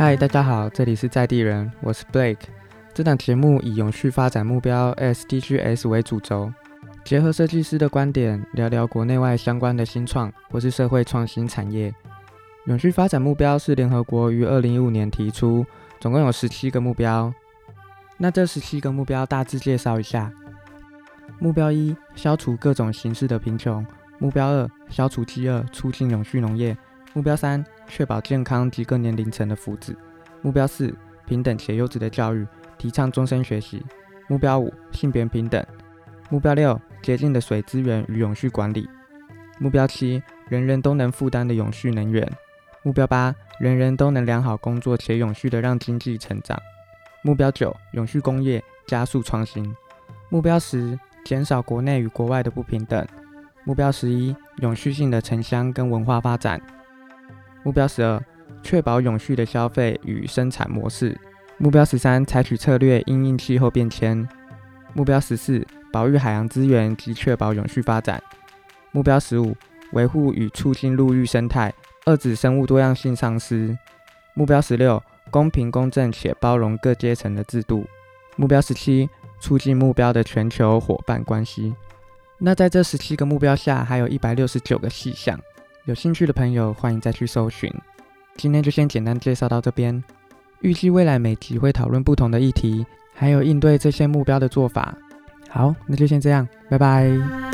嗨，大家好，这里是在地人，我是 Blake。这档节目以永续发展目标 SDGs 为主轴，结合设计师的观点，聊聊国内外相关的新创或是社会创新产业。永续发展目标是联合国于二零一五年提出，总共有十七个目标。那这十七个目标大致介绍一下：目标一，消除各种形式的贫穷；目标二，消除饥饿，促进永续农业；目标三，确保健康及各年龄层的福祉；目标四，平等且优质的教育，提倡终身学习；目标五，性别平等；目标六，洁净的水资源与永续管理；目标七，人人都能负担的永续能源；目标八，人人都能良好工作且永续的让经济成长。目标九：永续工业加速创新。目标十：减少国内与国外的不平等。目标十一：永续性的城乡跟文化发展。目标十二：确保永续的消费与生产模式。目标十三：采取策略应应气候变迁。目标十四：保育海洋资源及确保永续发展。目标十五：维护与促进陆域生态，遏止生物多样性丧失。目标十六。公平、公正且包容各阶层的制度。目标十七，促进目标的全球伙伴关系。那在这十七个目标下，还有一百六十九个细项。有兴趣的朋友，欢迎再去搜寻。今天就先简单介绍到这边。预计未来每集会讨论不同的议题，还有应对这些目标的做法。好，那就先这样，拜拜。